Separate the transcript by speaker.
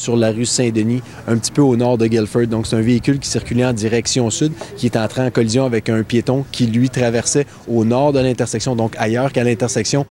Speaker 1: sur la rue Saint-Denis, un petit peu au nord de Guilford. Donc, c'est un véhicule qui circulait en direction sud, qui est entré en collision avec un piéton qui, lui, traversait au nord de l'intersection, donc ailleurs qu'à l'intersection